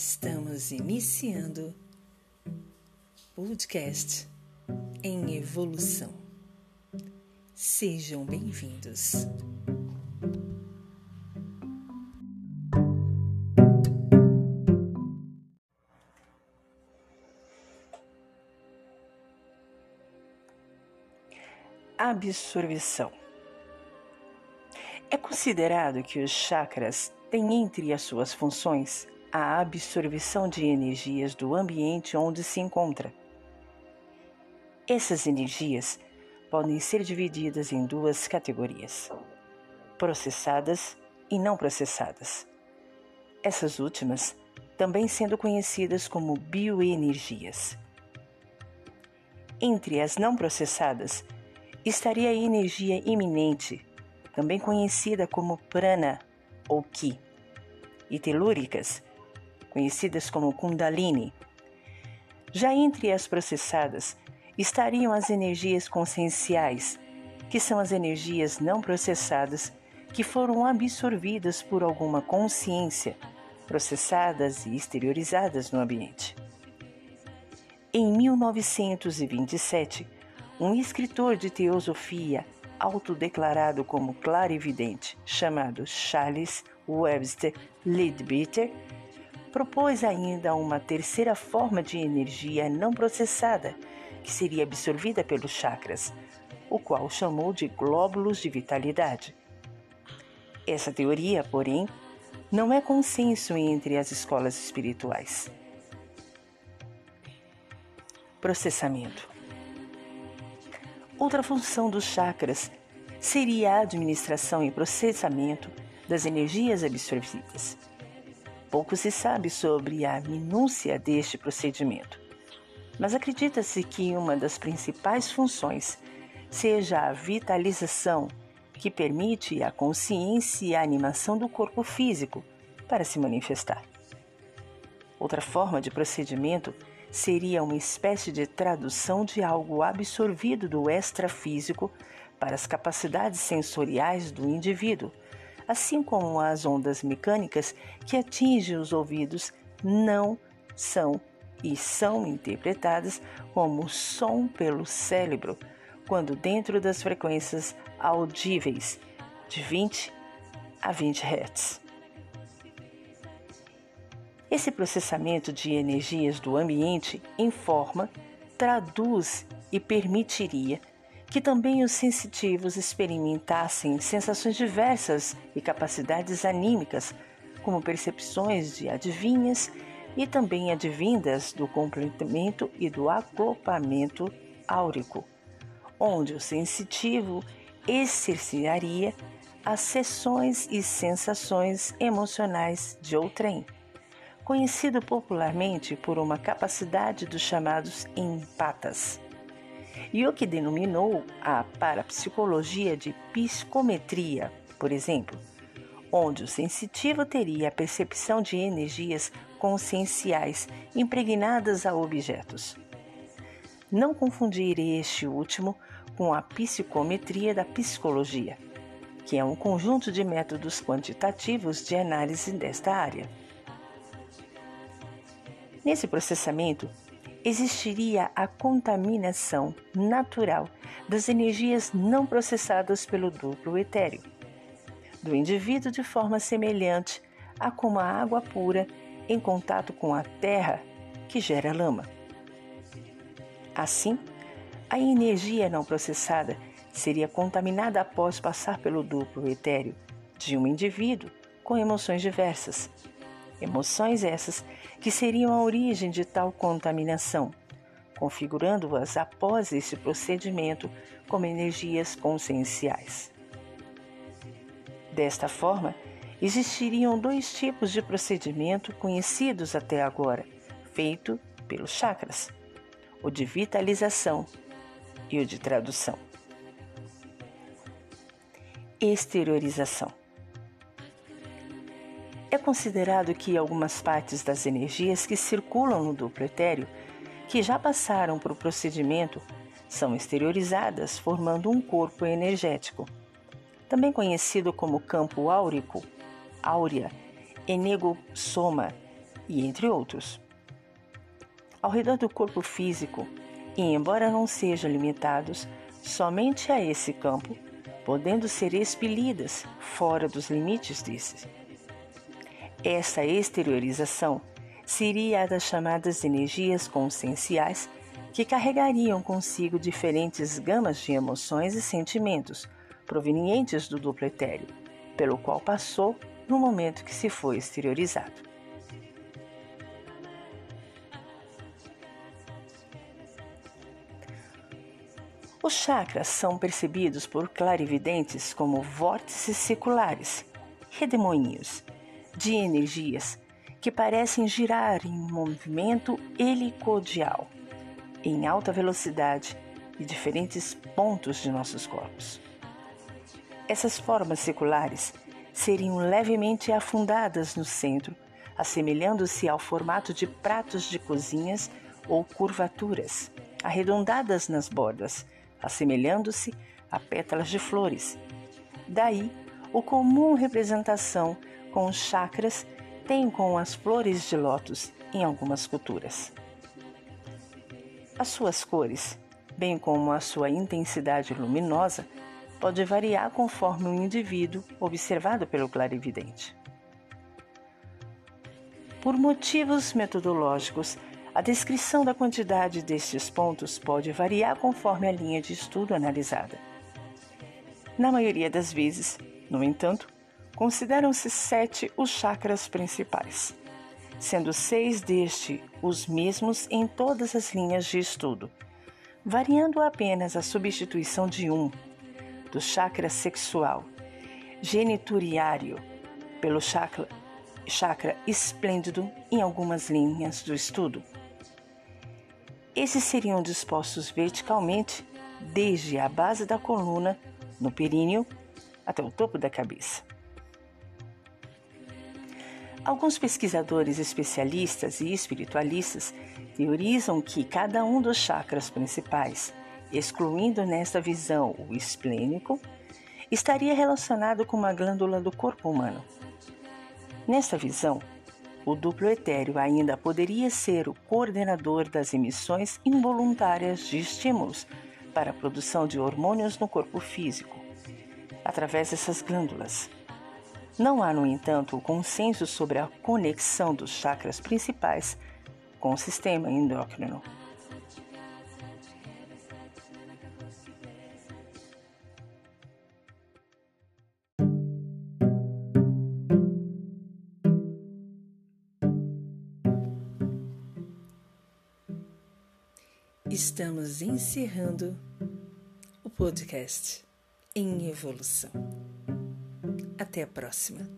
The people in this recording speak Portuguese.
Estamos iniciando podcast em evolução. Sejam bem-vindos. Absorção. É considerado que os chakras têm entre as suas funções a absorção de energias do ambiente onde se encontra. Essas energias podem ser divididas em duas categorias: processadas e não processadas. Essas últimas também sendo conhecidas como bioenergias. Entre as não processadas estaria a energia iminente, também conhecida como prana ou ki, e telúricas, conhecidas como Kundalini. Já entre as processadas estariam as energias conscienciais, que são as energias não processadas que foram absorvidas por alguma consciência, processadas e exteriorizadas no ambiente. Em 1927, um escritor de teosofia autodeclarado como clarividente, chamado Charles Webster Leadbeater, propôs ainda uma terceira forma de energia não processada, que seria absorvida pelos chakras, o qual chamou de glóbulos de vitalidade. Essa teoria, porém, não é consenso entre as escolas espirituais. Processamento. Outra função dos chakras seria a administração e processamento das energias absorvidas. Pouco se sabe sobre a minúcia deste procedimento, mas acredita-se que uma das principais funções seja a vitalização, que permite a consciência e a animação do corpo físico para se manifestar. Outra forma de procedimento seria uma espécie de tradução de algo absorvido do extrafísico para as capacidades sensoriais do indivíduo assim como as ondas mecânicas que atingem os ouvidos, não são e são interpretadas como som pelo cérebro, quando dentro das frequências audíveis de 20 a 20 Hz. Esse processamento de energias do ambiente informa, traduz e permitiria que também os sensitivos experimentassem sensações diversas e capacidades anímicas, como percepções de adivinhas e também advindas do complemento e do acoplamento áurico, onde o sensitivo exercitaria as sessões e sensações emocionais de outrem, conhecido popularmente por uma capacidade dos chamados empatas e o que denominou a parapsicologia de psicometria, por exemplo, onde o sensitivo teria a percepção de energias conscienciais impregnadas a objetos. Não confundir este último com a psicometria da psicologia, que é um conjunto de métodos quantitativos de análise desta área. Nesse processamento, existiria a contaminação natural das energias não processadas pelo duplo etéreo do indivíduo de forma semelhante a como a água pura em contato com a terra que gera lama. Assim, a energia não processada seria contaminada após passar pelo duplo etéreo de um indivíduo com emoções diversas. Emoções essas que seriam a origem de tal contaminação, configurando-as após esse procedimento como energias conscienciais. Desta forma, existiriam dois tipos de procedimento conhecidos até agora, feito pelos chakras: o de vitalização e o de tradução. Exteriorização. É considerado que algumas partes das energias que circulam no duplo etéreo, que já passaram por o procedimento, são exteriorizadas, formando um corpo energético, também conhecido como campo áurico, áurea, enegossoma, e entre outros. Ao redor do corpo físico, e embora não sejam limitados somente a esse campo, podendo ser expelidas fora dos limites desse. Essa exteriorização seria a das chamadas energias conscienciais que carregariam consigo diferentes gamas de emoções e sentimentos provenientes do duplo etéreo, pelo qual passou no momento que se foi exteriorizado. Os chakras são percebidos por clarividentes como vórtices circulares, redemoinhos, de energias que parecem girar em movimento helicodial, em alta velocidade e diferentes pontos de nossos corpos. Essas formas circulares seriam levemente afundadas no centro, assemelhando-se ao formato de pratos de cozinhas ou curvaturas, arredondadas nas bordas, assemelhando-se a pétalas de flores. Daí, o comum representação com os chakras tem com as flores de lótus em algumas culturas. As suas cores, bem como a sua intensidade luminosa, pode variar conforme o indivíduo observado pelo clarividente. Por motivos metodológicos, a descrição da quantidade destes pontos pode variar conforme a linha de estudo analisada. Na maioria das vezes, no entanto, consideram-se sete os chakras principais, sendo seis destes os mesmos em todas as linhas de estudo, variando apenas a substituição de um do chakra sexual, genituriário, pelo chakra, chakra esplêndido em algumas linhas do estudo. Esses seriam dispostos verticalmente desde a base da coluna, no períneo, até o topo da cabeça. Alguns pesquisadores especialistas e espiritualistas teorizam que cada um dos chakras principais excluindo nesta visão o esplênico, estaria relacionado com uma glândula do corpo humano. Nesta visão, o duplo etéreo ainda poderia ser o coordenador das emissões involuntárias de estímulos para a produção de hormônios no corpo físico, através dessas glândulas. Não há, no entanto, consenso sobre a conexão dos chakras principais com o sistema endócrino. Estamos encerrando o podcast em evolução. Até a próxima.